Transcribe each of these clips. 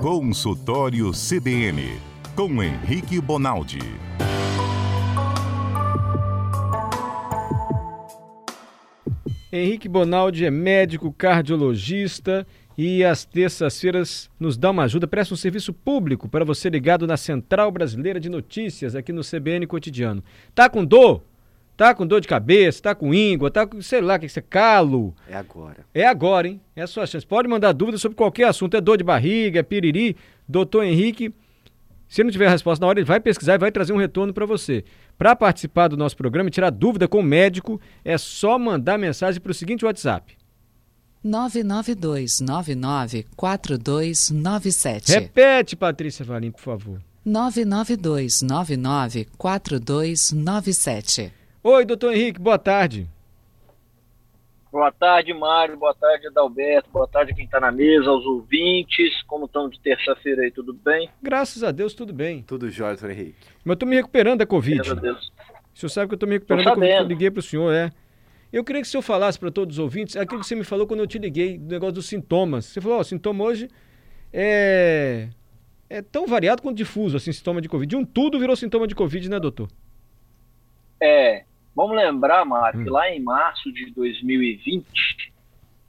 Consultório CBN, com Henrique Bonaldi. Henrique Bonaldi é médico cardiologista e às terças-feiras nos dá uma ajuda, presta um serviço público para você ligado na Central Brasileira de Notícias aqui no CBN Cotidiano. Tá com dor? Tá com dor de cabeça, tá com íngua, tá com, sei lá, o que você calo. É agora. É agora, hein? É a sua chance. Pode mandar dúvidas sobre qualquer assunto. É dor de barriga, é piriri. Doutor Henrique, se não tiver a resposta na hora, ele vai pesquisar e vai trazer um retorno para você. Para participar do nosso programa e tirar dúvida com o médico, é só mandar mensagem para o seguinte WhatsApp. 992994297. Repete, Patrícia Valim, por favor. 992994297. Oi, doutor Henrique, boa tarde. Boa tarde, Mário. Boa tarde, Adalberto. Boa tarde, quem está na mesa, aos ouvintes. Como estão de terça-feira aí, tudo bem? Graças a Deus, tudo bem. Tudo jóia, doutor Henrique. Mas eu tô me recuperando da Covid. Graças a Deus. O senhor sabe que eu tô me recuperando da Covid. Eu liguei pro senhor, é. Eu queria que o senhor falasse para todos os ouvintes aquilo que você me falou quando eu te liguei, do negócio dos sintomas. Você falou, ó, o sintoma hoje é, é tão variado quanto difuso, assim, sintoma de Covid. De um tudo virou sintoma de Covid, né, doutor? É, vamos lembrar, Mário, Hum. que lá em março de 2020,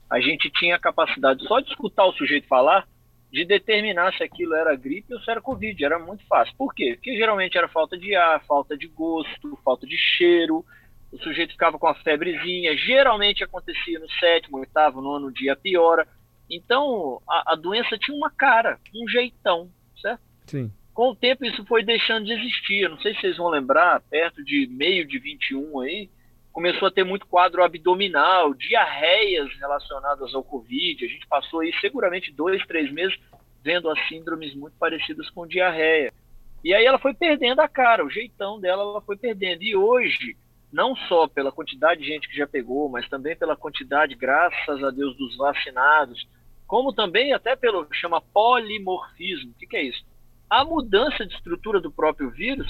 a gente tinha a capacidade só de escutar o sujeito falar, de determinar se aquilo era gripe ou se era Covid. Era muito fácil. Por quê? Porque geralmente era falta de ar, falta de gosto, falta de cheiro. O sujeito ficava com a febrezinha. Geralmente acontecia no sétimo, oitavo, nono dia, piora. Então, a, a doença tinha uma cara, um jeitão, certo? Sim. Com o tempo isso foi deixando de existir. Eu Não sei se vocês vão lembrar, perto de meio de 21 aí, começou a ter muito quadro abdominal, diarreias relacionadas ao Covid. A gente passou aí seguramente dois, três meses vendo as síndromes muito parecidas com diarreia. E aí ela foi perdendo a cara, o jeitão dela ela foi perdendo. E hoje, não só pela quantidade de gente que já pegou, mas também pela quantidade, graças a Deus, dos vacinados, como também até pelo chama polimorfismo. O que, que é isso? A mudança de estrutura do próprio vírus,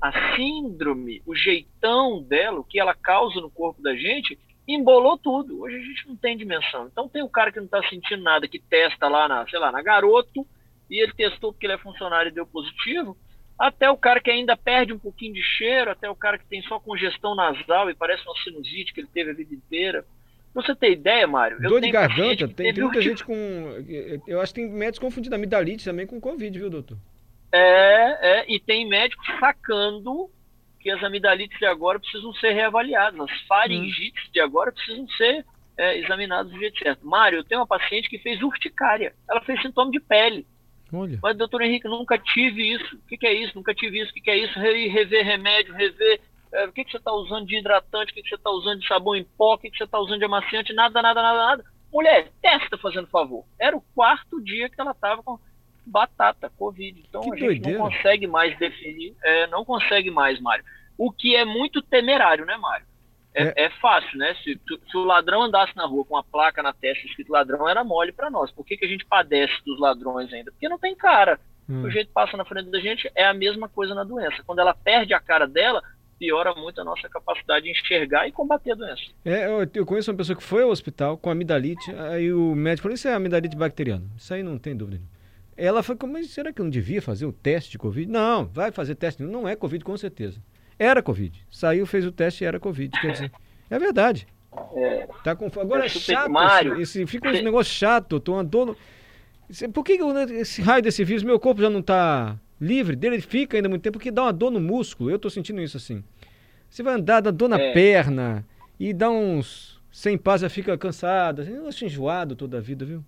a síndrome, o jeitão dela, o que ela causa no corpo da gente, embolou tudo. Hoje a gente não tem dimensão. Então tem o cara que não está sentindo nada, que testa lá na, sei lá, na garoto, e ele testou porque ele é funcionário e deu positivo, até o cara que ainda perde um pouquinho de cheiro, até o cara que tem só congestão nasal e parece uma sinusite que ele teve a vida inteira. Pra você ter ideia, Mário, Dor de garganta, tem, tem muita gente com. Eu acho que tem médicos confundindo amidalite também com Covid, viu, doutor? É, é, e tem médicos sacando que as amidalites de agora precisam ser reavaliadas, as faringites de agora precisam ser é, examinadas do jeito certo. Mário, eu tenho uma paciente que fez urticária, ela fez sintoma de pele, Olha. mas doutor Henrique, nunca tive isso, o que, que é isso? Nunca tive isso, o que, que é isso? Re- rever remédio, rever, é, o que, que você está usando de hidratante, o que, que você está usando de sabão em pó, o que, que você está usando de amaciante, nada, nada, nada, nada. Mulher, testa fazendo favor. Era o quarto dia que ela estava com batata, Covid. Então Que a gente doideira. não consegue mais definir, é, não consegue mais, Mário. O que é muito temerário, né, Mário? É, é fácil, né? Se, se o ladrão andasse na rua com uma placa na testa escrito ladrão, era mole para nós. Por que, que a gente padece dos ladrões ainda? Porque não tem cara. Hum. O jeito passa na frente da gente é a mesma coisa na doença. Quando ela perde a cara dela, piora muito a nossa capacidade de enxergar e combater a doença. É, eu, eu conheço uma pessoa que foi ao hospital com amidalite, aí o médico falou, isso é amidalite bacteriana. Isso aí não tem dúvida. Ela falou, mas será que eu não devia fazer o teste de Covid? Não, vai fazer teste. Não é Covid, com certeza. Era Covid. Saiu, fez o teste e era Covid. Quer dizer, é verdade. É, Tá com... Agora é É chato esse, esse- fica um negócio chato, tô andando... Por que eu- esse raio desse vírus, meu corpo já não tá livre dele? Ele fica ainda muito tempo, porque dá uma dor no músculo. Eu tô sentindo isso assim. Você vai andar, dá dor na É. perna e dá uns... Sem paz, já fica cansado. Assim, eu acho enjoado toda a vida, viu?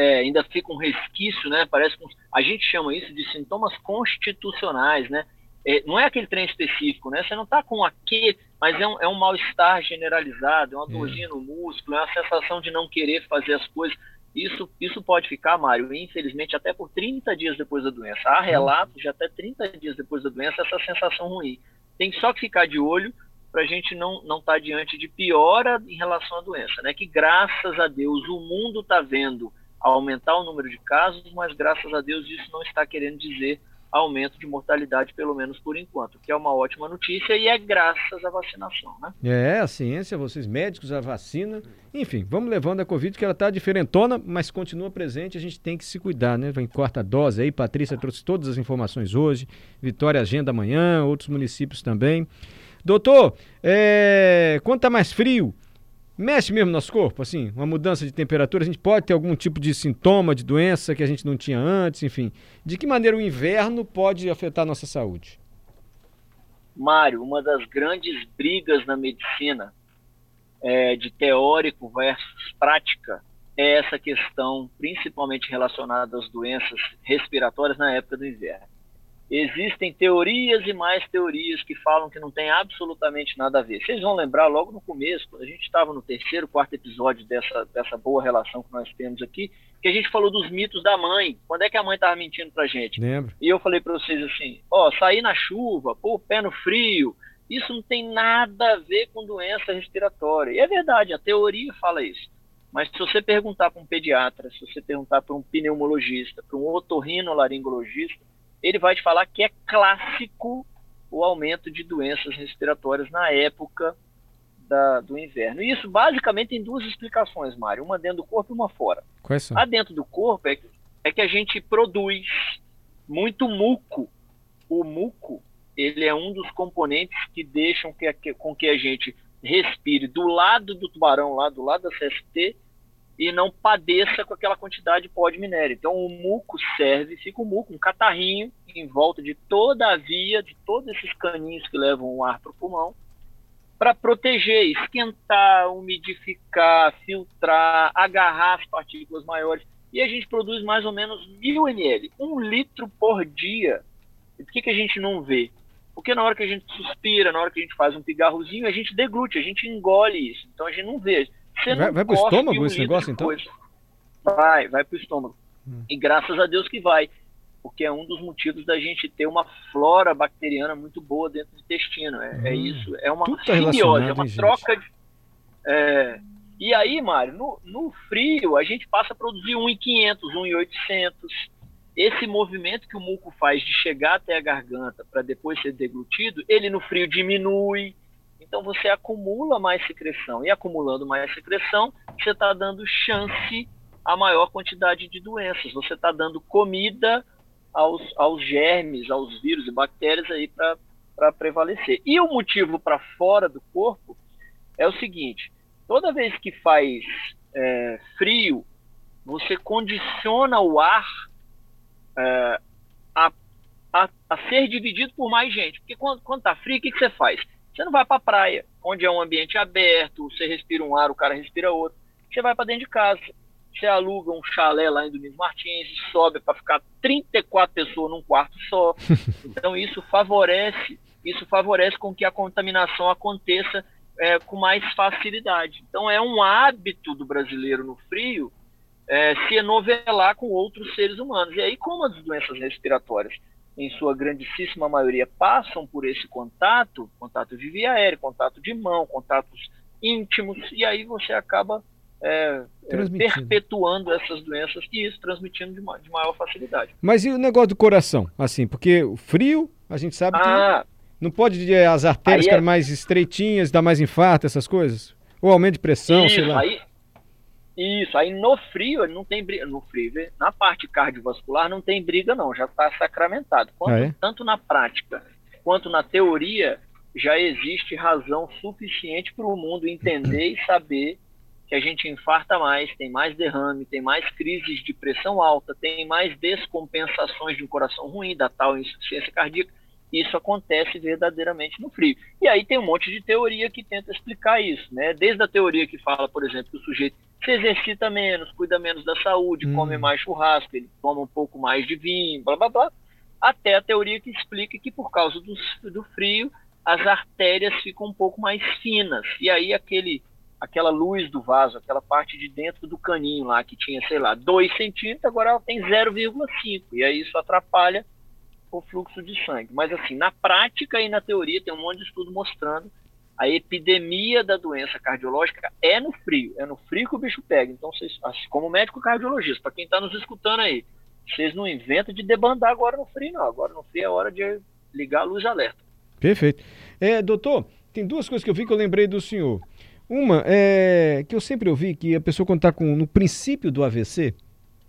É, ainda fica um resquício, né? Parece que a gente chama isso de sintomas constitucionais, né? É, não é aquele trem específico, né? Você não está com aquele, mas é um, é um mal-estar generalizado, é uma É. dorzinha no músculo, é uma sensação de não querer fazer as coisas. Isso, isso pode ficar, Mário, infelizmente, até por 30 dias depois da doença. Há relatos de até 30 dias depois da doença essa sensação ruim. Tem só que ficar de olho para a gente não não estar diante de piora em relação à doença, né? Que graças a Deus o mundo está vendo aumentar o número de casos, mas graças a Deus isso não está querendo dizer aumento de mortalidade, pelo menos por enquanto, que é uma ótima notícia e é graças à vacinação, né? É, a ciência, vocês médicos, a vacina, enfim, vamos levando a Covid, que ela está diferentona, mas continua presente, a gente tem que se cuidar, né? Vem quarta dose aí, Patrícia trouxe todas as informações hoje, Vitória agenda amanhã, outros municípios também. Doutor, é... quando está mais frio, mexe mesmo no nosso corpo, assim, uma mudança de temperatura, a gente pode ter algum tipo de sintoma de doença que a gente não tinha antes, enfim. De que maneira o inverno pode afetar a nossa saúde? Mário, uma das grandes brigas na medicina é, de teórico versus prática é essa questão, principalmente relacionada às doenças respiratórias na época do inverno. Existem teorias e mais teorias que falam que não tem absolutamente nada a ver. Vocês vão lembrar logo no começo, quando a gente estava no terceiro, quarto episódio dessa, dessa boa relação que nós temos aqui, que a gente falou dos mitos da mãe. Quando é que a mãe estava mentindo pra gente? Lembro. E eu falei para vocês assim: ó, sair na chuva, pôr o pé no frio, isso não tem nada a ver com doença respiratória. E é verdade, a teoria fala isso. Mas se você perguntar para um pediatra, se você perguntar para um pneumologista, para um otorrinolaringologista, ele vai te falar que é clássico o aumento de doenças respiratórias na época da, do inverno. E isso basicamente tem duas explicações, Mário, uma dentro do corpo e uma fora. Quais são? A dentro do corpo é, é que a gente produz muito muco. O muco, ele é um dos componentes que deixam que, que, com que a gente respire do lado do tubarão, lá do lado da CST, e não padeça com aquela quantidade de pó de minério. Então o muco serve, fica o muco, um catarrinho em volta de toda a via, de todos esses caninhos que levam o ar para o pulmão, para proteger, esquentar, umidificar, filtrar, agarrar as partículas maiores. E a gente produz mais ou menos mil ml, um litro por dia. E por que, que a gente não vê? Porque na hora que a gente suspira, na hora que a gente faz um pigarrozinho, a gente deglute, a gente engole isso. Então a gente não vê. Você vai, vai pro estômago um esse negócio, então? Coisa. Vai, vai pro estômago. Hum. E graças a Deus que vai. Porque é um dos motivos da gente ter uma flora bacteriana muito boa dentro do intestino. É, é hum. é isso. É uma Tudo tá simbiose, é uma troca de. É... E aí, Mário, no, no frio, a gente passa a produzir 1,500, 1,800. Esse movimento que o muco faz de chegar até a garganta para depois ser deglutido, ele no frio diminui, então você acumula mais secreção. E acumulando mais secreção, você está dando chance a maior quantidade de doenças. Você está dando comida aos, aos germes, aos vírus e bactérias aí para prevalecer. E o motivo para fora do corpo é o seguinte: toda vez que faz é, frio, você condiciona o ar é, a, a, a, ser dividido por mais gente. Porque quando está frio, o que, que você faz? Você não vai para a praia, onde é um ambiente aberto, você respira um ar, o cara respira outro. Você vai para dentro de casa. Você aluga um chalé lá em Domingos Martins, sobe para ficar 34 pessoas num quarto só. Então isso favorece, isso favorece com que a contaminação aconteça é, com mais facilidade. Então é um hábito do brasileiro no frio é, se enovelar com outros seres humanos. E aí, como as doenças respiratórias em sua grandíssima maioria, passam por esse contato, contato de via aérea, contato de mão, contatos íntimos, e aí você acaba é, é perpetuando essas doenças e isso transmitindo de, de, maior facilidade. Mas e o negócio do coração? Assim, porque o frio, a gente sabe ah, que não pode as artérias ficarem é... mais estreitinhas, dar mais infarto, essas coisas? Ou aumento de pressão, isso, sei lá. Aí, isso, aí no frio não tem briga, no frio, na parte cardiovascular não tem briga não, já está sacramentado. Quanto, ah, é? Tanto na prática quanto na teoria já existe razão suficiente para o mundo entender e saber que a gente infarta mais, tem mais derrame, tem mais crises de pressão alta, tem mais descompensações de um coração ruim, da tal insuficiência cardíaca. Isso acontece verdadeiramente no frio. E aí tem um monte de teoria que tenta explicar isso, né? Desde a teoria que fala, por exemplo, que o sujeito se exercita menos, cuida menos da saúde, hum. come mais churrasco, ele toma um pouco mais de vinho, blá blá blá, até a teoria que explica que por causa do, do frio as artérias ficam um pouco mais finas. E aí aquele aquela luz do vaso, aquela parte de dentro do caninho lá que tinha, sei lá, 2 centímetros, agora ela tem 0,5. E aí isso atrapalha o fluxo de sangue. Mas assim, na prática e na teoria tem um monte de estudo mostrando a epidemia da doença cardiológica é no frio, é no frio que o bicho pega. Então, vocês, assim, como médico cardiologista, para quem está nos escutando aí, vocês não inventam de debandar agora no frio, não. Agora no frio é hora de ligar a luz alerta. Perfeito. É, doutor, tem duas coisas que eu vi que eu lembrei do senhor. Uma é que eu sempre ouvi que a pessoa quando está no princípio do AVC,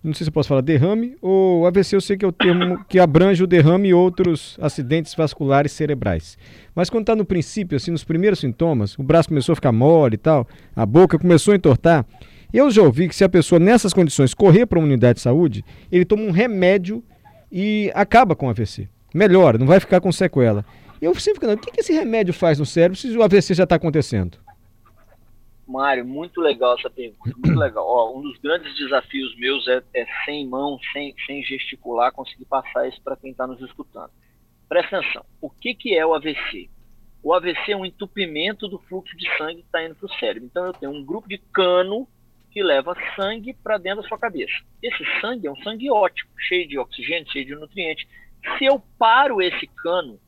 não sei se eu posso falar derrame, ou AVC eu sei que é o termo que abrange o derrame e outros acidentes vasculares cerebrais. Mas quando está no princípio, assim, nos primeiros sintomas, o braço começou a ficar mole e tal, a boca começou a entortar, eu já ouvi que se a pessoa nessas condições correr para uma unidade de saúde, ele toma um remédio e acaba com o AVC. Melhora, não vai ficar com sequela. Eu sempre fico, o que, que esse remédio faz no cérebro se o AVC já está acontecendo? Mário, muito legal essa pergunta, muito legal. Ó, um dos grandes desafios meus é, é sem mão, sem, sem gesticular, conseguir passar isso para quem está nos escutando. Presta atenção, o que, que é o AVC? O AVC é um entupimento do fluxo de sangue que está indo para o cérebro. Então eu tenho um grupo de cano que leva sangue para dentro da sua cabeça. Esse sangue é um sangue ótimo, cheio de oxigênio, cheio de nutrientes. Se eu paro esse cano,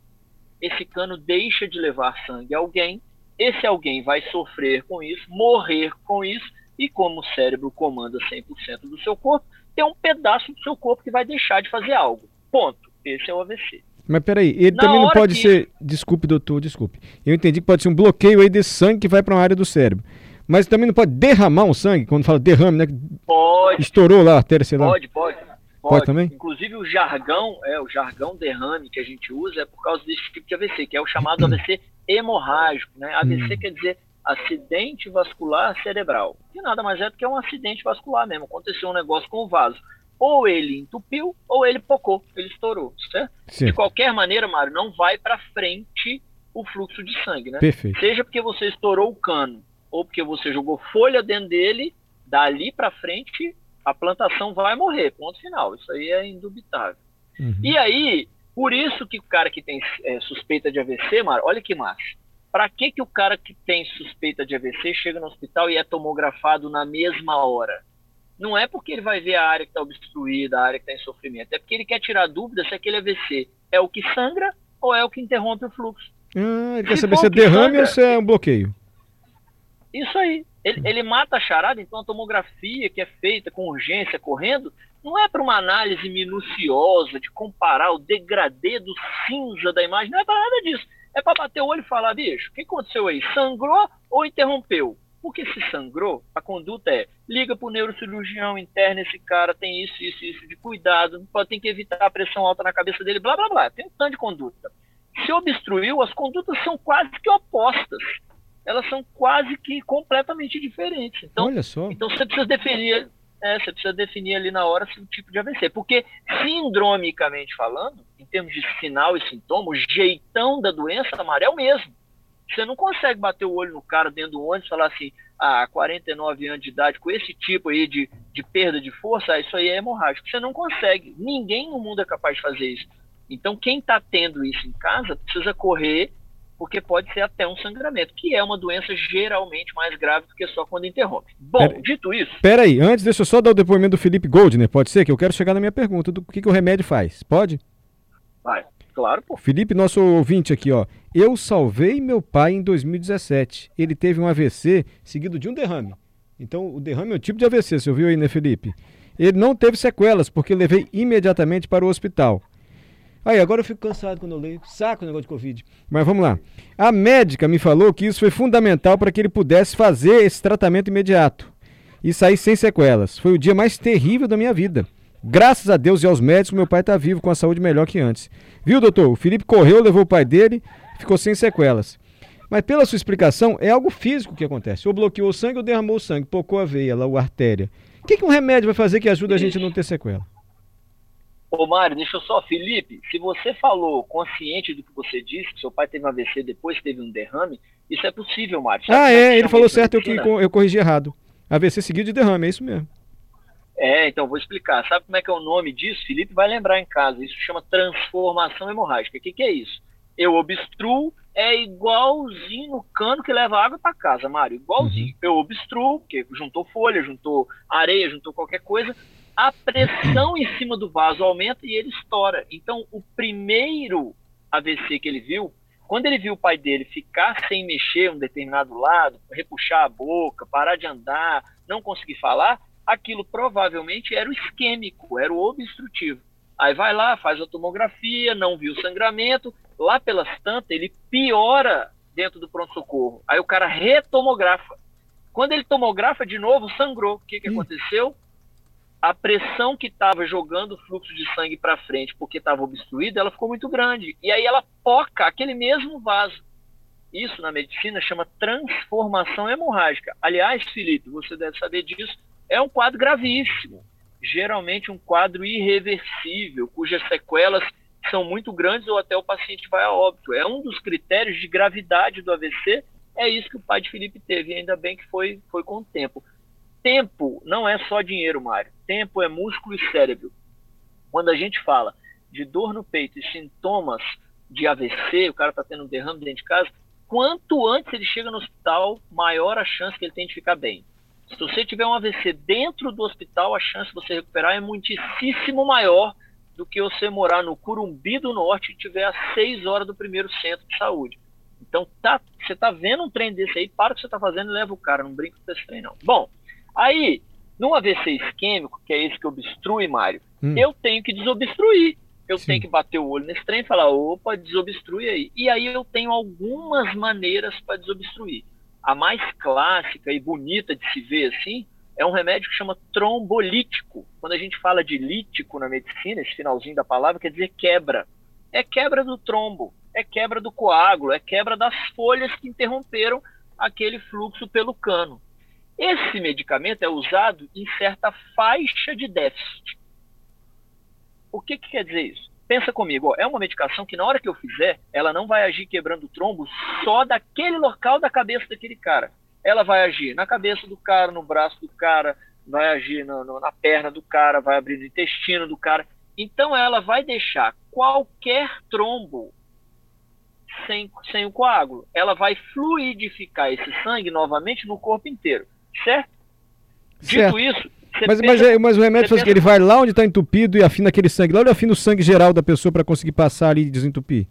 esse cano deixa de levar sangue a alguém esse alguém vai sofrer com isso, morrer com isso, e como o cérebro comanda 100% do seu corpo, tem um pedaço do seu corpo que vai deixar de fazer algo. Ponto. Esse é o AVC. Mas peraí, ele Na também não pode que... ser. Desculpe, doutor, desculpe. Eu entendi que pode ser um bloqueio aí desse sangue que vai para uma área do cérebro. Mas também não pode derramar um sangue, quando fala derrame, né? Pode. Estourou lá a artéria, sei lá. Pode, pode. Pode, pode também? Inclusive o jargão, é, o jargão derrame que a gente usa é por causa desse tipo de AVC, que é o chamado AVC hemorrágico. Né? AVC hum. quer dizer acidente vascular cerebral, que nada mais é do que um acidente vascular mesmo. Aconteceu um negócio com o vaso. Ou ele entupiu, ou ele pocou, ele estourou, certo? Sim. De qualquer maneira, Mário, não vai para frente o fluxo de sangue, né? Perfeito. Seja porque você estourou o cano, ou porque você jogou folha dentro dele, dali para frente a plantação vai morrer, ponto final. Isso aí é indubitável. Uhum. E aí, por isso que o cara que tem é, suspeita de AVC, Mar, olha que massa. Para que, que o cara que tem suspeita de AVC chega no hospital e é tomografado na mesma hora? Não é porque ele vai ver a área que está obstruída, a área que está em sofrimento. É porque ele quer tirar dúvida se aquele AVC é o que sangra ou é o que interrompe o fluxo. Ah, ele quer saber se é derrame sangra, ou se é um bloqueio. Isso aí. Ele, ele, mata a charada, então a tomografia que é feita com urgência, correndo, não é para uma análise minuciosa de comparar o degradê do cinza da imagem, não é para nada disso. É para bater o olho e falar, bicho, o que aconteceu aí? Sangrou ou interrompeu? Porque se sangrou, a conduta é liga para o neurocirurgião, interna esse cara, tem isso, isso, isso de cuidado, ter que evitar a pressão alta na cabeça dele, blá blá blá. Tem um tanto de conduta. Se obstruiu, as condutas são quase que opostas elas são quase que completamente diferentes. Então, Olha só. Então você precisa definir, é, você precisa definir ali na hora o tipo de AVC. Porque, sindromicamente falando, em termos de sinal e sintoma, o jeitão da doença amarela é o mesmo. Você não consegue bater o olho no cara dentro do ônibus e falar assim, ah, 49 anos de idade, com esse tipo aí de, de perda de força, ah, isso aí é hemorrágico. Você não consegue. Ninguém no mundo é capaz de fazer isso. Então, quem está tendo isso em casa precisa correr porque pode ser até um sangramento, que é uma doença geralmente mais grave do que só quando interrompe. Bom, pera, dito isso. Espera aí, antes deixa eu só dar o depoimento do Felipe Goldner, pode ser? Que eu quero chegar na minha pergunta do que, que o remédio faz. Pode? Vai, claro, pô. Felipe, nosso ouvinte aqui, ó. Eu salvei meu pai em 2017. Ele teve um AVC seguido de um derrame. Então, o derrame é um tipo de AVC, você ouviu aí, né, Felipe? Ele não teve sequelas, porque levei imediatamente para o hospital. Aí, agora eu fico cansado quando eu leio. Saco o negócio de Covid. Mas vamos lá. A médica me falou que isso foi fundamental para que ele pudesse fazer esse tratamento imediato e sair sem sequelas. Foi o dia mais terrível da minha vida. Graças a Deus e aos médicos, meu pai está vivo com a saúde melhor que antes. Viu, doutor? O Felipe correu, levou o pai dele, ficou sem sequelas. Mas pela sua explicação, é algo físico que acontece. Ou bloqueou o sangue ou derramou o sangue, pocou a veia, lá, a artéria. O que, que um remédio vai fazer que ajuda a gente a não ter sequela? Ô Mário, deixa eu só, Felipe, se você falou consciente do que você disse, que seu pai teve um AVC depois teve um derrame, isso é possível, Mário. Sabe ah, é, é ele falou certo, eu, que, eu corrigi errado. AVC seguido de derrame, é isso mesmo. É, então vou explicar. Sabe como é que é o nome disso? Felipe vai lembrar em casa. Isso chama transformação hemorrágica. O que, que é isso? Eu obstruo, é igualzinho no cano que leva água para casa, Mário. Igualzinho. Uhum. Eu obstruo, porque juntou folha, juntou areia, juntou qualquer coisa a pressão em cima do vaso aumenta e ele estoura. Então, o primeiro AVC que ele viu, quando ele viu o pai dele ficar sem mexer um determinado lado, repuxar a boca, parar de andar, não conseguir falar, aquilo provavelmente era o isquêmico, era o obstrutivo. Aí vai lá, faz a tomografia, não viu sangramento, lá pelas tantas ele piora dentro do pronto-socorro. Aí o cara retomografa. Quando ele tomografa de novo, sangrou. O que, que aconteceu? A pressão que estava jogando o fluxo de sangue para frente, porque estava obstruída, ela ficou muito grande. E aí ela poca aquele mesmo vaso. Isso na medicina chama transformação hemorrágica. Aliás, Felipe, você deve saber disso, é um quadro gravíssimo. Geralmente um quadro irreversível, cujas sequelas são muito grandes ou até o paciente vai a óbito. É um dos critérios de gravidade do AVC. É isso que o pai de Felipe teve, ainda bem que foi, foi com o tempo. Tempo não é só dinheiro, Mário. Tempo é músculo e cérebro. Quando a gente fala de dor no peito e sintomas de AVC, o cara está tendo um derrame dentro de casa, quanto antes ele chega no hospital, maior a chance que ele tem de ficar bem. Se você tiver um AVC dentro do hospital, a chance de você recuperar é muitíssimo maior do que você morar no Curumbi do Norte e tiver a seis horas do primeiro centro de saúde. Então, tá, você tá vendo um trem desse aí, para o que você tá fazendo e leva o cara, não brinca com esse trem não. Bom, aí, num AVC isquêmico, que é esse que obstrui, Mário, hum. eu tenho que desobstruir. Eu Sim. tenho que bater o olho nesse trem e falar, opa, desobstrui aí. E aí eu tenho algumas maneiras para desobstruir. A mais clássica e bonita de se ver assim é um remédio que chama trombolítico. Quando a gente fala de lítico na medicina, esse finalzinho da palavra quer dizer quebra. É quebra do trombo, é quebra do coágulo, é quebra das folhas que interromperam aquele fluxo pelo cano. Esse medicamento é usado em certa faixa de déficit. O que, que quer dizer isso? Pensa comigo, ó, é uma medicação que na hora que eu fizer, ela não vai agir quebrando o trombo só daquele local da cabeça daquele cara ela vai agir na cabeça do cara, no braço do cara, vai agir no, no, na perna do cara, vai abrir no intestino do cara. Então ela vai deixar qualquer trombo sem, sem o coágulo. Ela vai fluidificar esse sangue novamente no corpo inteiro, certo? certo. Dito isso, mas, pensa, mas, é, mas, o remédio pensa... que ele vai lá onde está entupido e afina aquele sangue. Lá ele afina o sangue geral da pessoa para conseguir passar ali e desentupir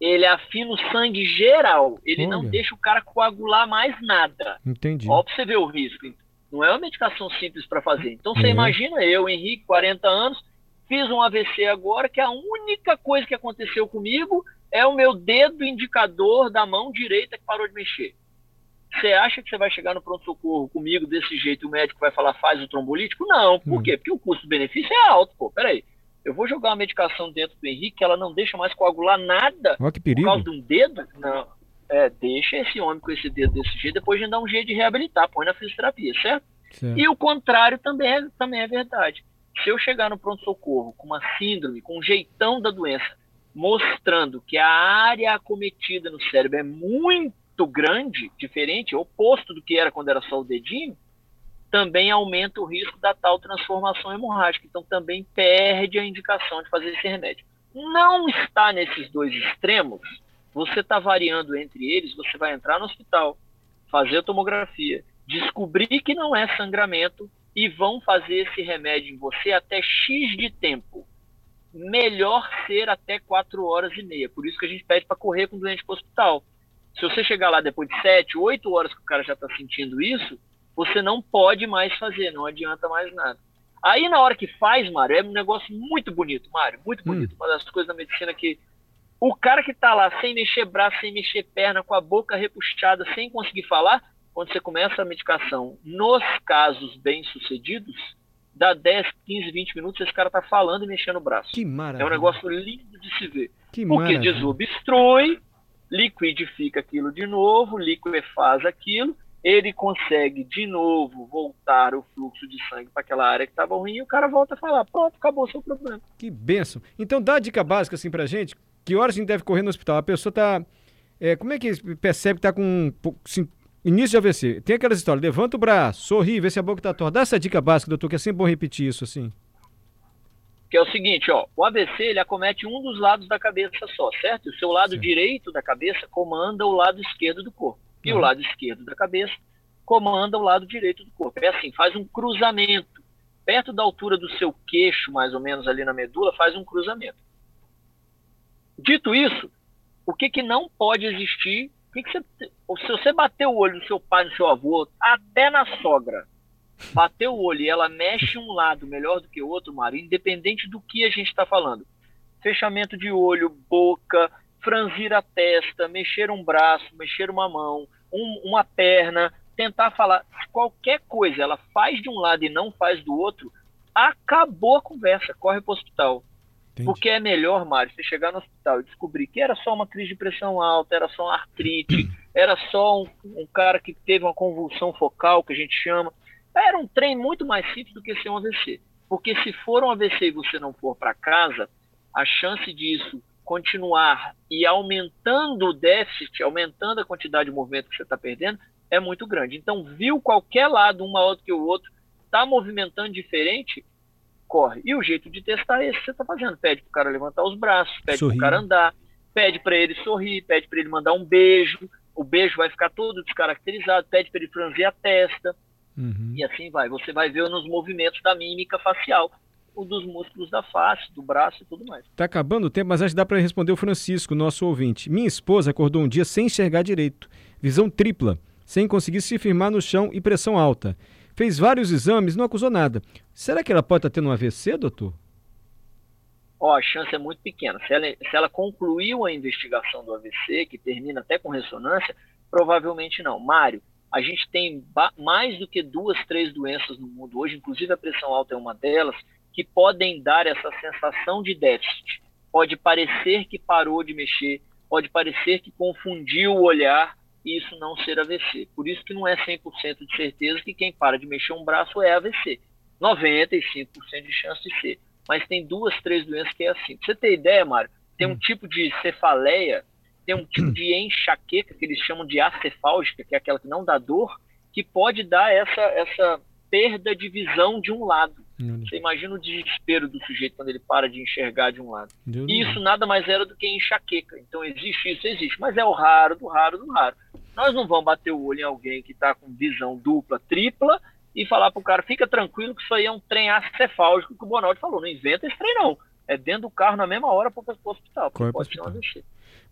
ele afina o sangue geral. Ele Olha. não deixa o cara coagular mais nada. Entendi. Ó, pra você ver o risco. Não é uma medicação simples para fazer. Então você uhum. imagina eu, Henrique, 40 anos, fiz um AVC agora, que a única coisa que aconteceu comigo é o meu dedo indicador da mão direita que parou de mexer. Você acha que você vai chegar no pronto-socorro comigo desse jeito e o médico vai falar faz o trombolítico? Não. Por uhum. quê? Porque o custo-benefício é alto, pô. Peraí eu vou jogar uma medicação dentro do Henrique, ela não deixa mais coagular nada oh, que perigo. por causa de um dedo? Não. É, deixa esse homem com esse dedo desse jeito, depois a gente dá um jeito de reabilitar, põe na fisioterapia, certo? certo? E o contrário também é, também é verdade. Se eu chegar no pronto-socorro com uma síndrome, com um jeitão da doença, mostrando que a área acometida no cérebro é muito grande, diferente, oposto do que era quando era só o dedinho, também aumenta o risco da tal transformação hemorrágica. Então, também perde a indicação de fazer esse remédio. Não está nesses dois extremos, você está variando entre eles, você vai entrar no hospital, fazer a tomografia, descobrir que não é sangramento e vão fazer esse remédio em você até X de tempo. Melhor ser até 4 horas e meia. Por isso que a gente pede para correr com o doente para o hospital. Se você chegar lá depois de 7, 8 horas que o cara já está sentindo isso, você não pode mais fazer, não adianta mais nada. Aí na hora que faz, Mário, é um negócio muito bonito, Mário, muito hum. bonito. Hum. Uma das coisas da medicina que o cara que tá lá sem mexer braço, sem mexer perna, com a boca repuxada, sem conseguir falar, quando você começa a medicação, nos casos bem-sucedidos, dá 10, 15, 20 minutos, esse cara tá falando e mexendo o braço. Que maravilha. É um negócio lindo de se ver. Que Porque maravilha. desobstrui, liquidifica aquilo de novo, liquefaz aquilo, ele consegue de novo voltar o fluxo de sangue para aquela área que estava ruim e o cara volta a falar, pronto, acabou seu problema. Que benção. Então dá a dica básica assim pra gente, que horas a gente deve correr no hospital? A pessoa tá, é, como é que percebe que tá com assim, início de AVC? Tem aquelas histórias, levanta o braço, sorri, vê se a boca tá torta. Dá essa dica básica, doutor, que é sempre bom repetir isso assim. Que é o seguinte, ó, o AVC ele acomete um dos lados da cabeça só, certo? O seu lado certo. direito da cabeça comanda o lado esquerdo do corpo e o lado esquerdo da cabeça comanda o lado direito do corpo. É assim, faz um cruzamento. Perto da altura do seu queixo, mais ou menos ali na medula, faz um cruzamento. Dito isso, o que, que não pode existir? O que que você, se você bater o olho no seu pai, no seu avô, até na sogra, bateu o olho e ela mexe um lado melhor do que o outro, Mário, independente do que a gente está falando. Fechamento de olho, boca, franzir a testa, mexer um braço, mexer uma mão, um, uma perna, tentar falar qualquer coisa, ela faz de um lado e não faz do outro, acabou a conversa, corre para o hospital. Entendi. Porque é melhor, Mário, você chegar no hospital e descobrir que era só uma crise de pressão alta, era só uma artrite, era só um, um cara que teve uma convulsão focal, que a gente chama. Era um trem muito mais simples do que ser um AVC. Porque se for um AVC e você não for para casa, a chance disso continuar e aumentando o déficit, aumentando a quantidade de movimento que você está perdendo, é muito grande. Então, viu qualquer lado, um maior do que o outro, está movimentando diferente, corre. E o jeito de testar é esse que você está fazendo. Pede para o cara levantar os braços, pede para o cara andar, pede para ele sorrir, pede para ele mandar um beijo. O beijo vai ficar todo descaracterizado, pede para ele franzir a testa. Uhum. E assim vai. Você vai ver nos movimentos da mímica facial dos músculos da face, do braço e tudo mais. Tá acabando o tempo, mas acho que dá para responder o Francisco, nosso ouvinte. Minha esposa acordou um dia sem enxergar direito, visão tripla, sem conseguir se firmar no chão e pressão alta. Fez vários exames, não acusou nada. Será que ela pode estar tendo um AVC, doutor? Ó, a chance é muito pequena. Se ela, se ela concluiu a investigação do AVC, que termina até com ressonância, provavelmente não. Mário, a gente tem mais do que duas, três doenças no mundo hoje, inclusive a pressão alta é uma delas, que podem dar essa sensação de déficit. Pode parecer que parou de mexer, pode parecer que confundiu o olhar, e isso não ser AVC. Por isso que não é 100% de certeza que quem para de mexer um braço é AVC. 95% de chance de ser. Mas tem duas, três doenças que é assim. Pra você ter ideia, Mário, tem um hum. tipo de cefaleia, tem um tipo de enxaqueca que eles chamam de acefálgica, que é aquela que não dá dor, que pode dar essa, essa perda de visão de um lado. Você imagina o desespero do sujeito quando ele para de enxergar de um lado. Deus e isso nada mais era do que enxaqueca. Então existe isso, existe. Mas é o raro, do raro, do raro. Nós não vamos bater o olho em alguém que está com visão dupla, tripla, e falar para o cara, fica tranquilo que isso aí é um trem acefálgico que o Bonaldi falou. Não inventa esse trem, não. É dentro do carro na mesma hora para o hospital. Pode hospital. ser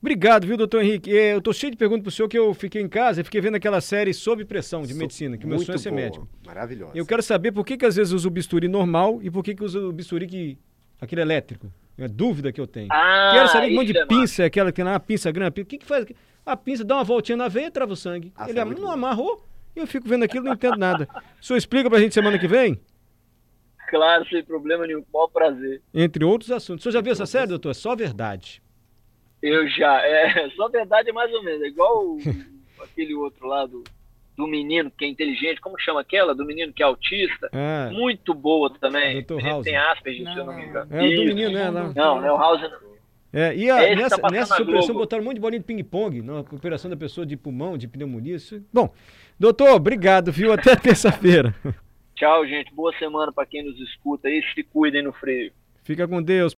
Obrigado, viu, doutor Henrique? Eu tô cheio de perguntas pro senhor que eu fiquei em casa e fiquei vendo aquela série Sob Pressão de so, medicina, que meu sonho é ser boa, médico. Maravilhoso. Eu quero saber por que, que às vezes usa o bisturi normal e por que, que usa o bisturi que. aquele elétrico. É dúvida que eu tenho. Ah, quero saber um monte de é pinça, massa. aquela que tem lá, uma pinça grande. O que, que faz? A pinça dá uma voltinha na veia e trava o sangue. Ah, Ele é não amarrou e eu fico vendo aquilo e não entendo nada. O senhor explica pra gente semana que vem? Claro, sem problema nenhum, o prazer. Entre outros assuntos. O senhor já viu essa série, doutor? É só verdade. Eu já. É, só verdade é mais ou menos. É igual o, aquele outro lá do, do menino que é inteligente. Como chama aquela? Do menino que é autista. É. Muito boa também. Dr. House. Tem Asperger, se eu não me engano. É, o do menino, né? Não, não, não é o House não. É, e a, nessa, tá nessa operação botaram um monte de bolinha de ping-pong, na operação da pessoa de pulmão, de pneumonia. Isso... Bom, doutor, obrigado, viu? Até terça-feira. Tchau, gente. Boa semana para quem nos escuta aí. Se cuidem no freio. Fica com Deus.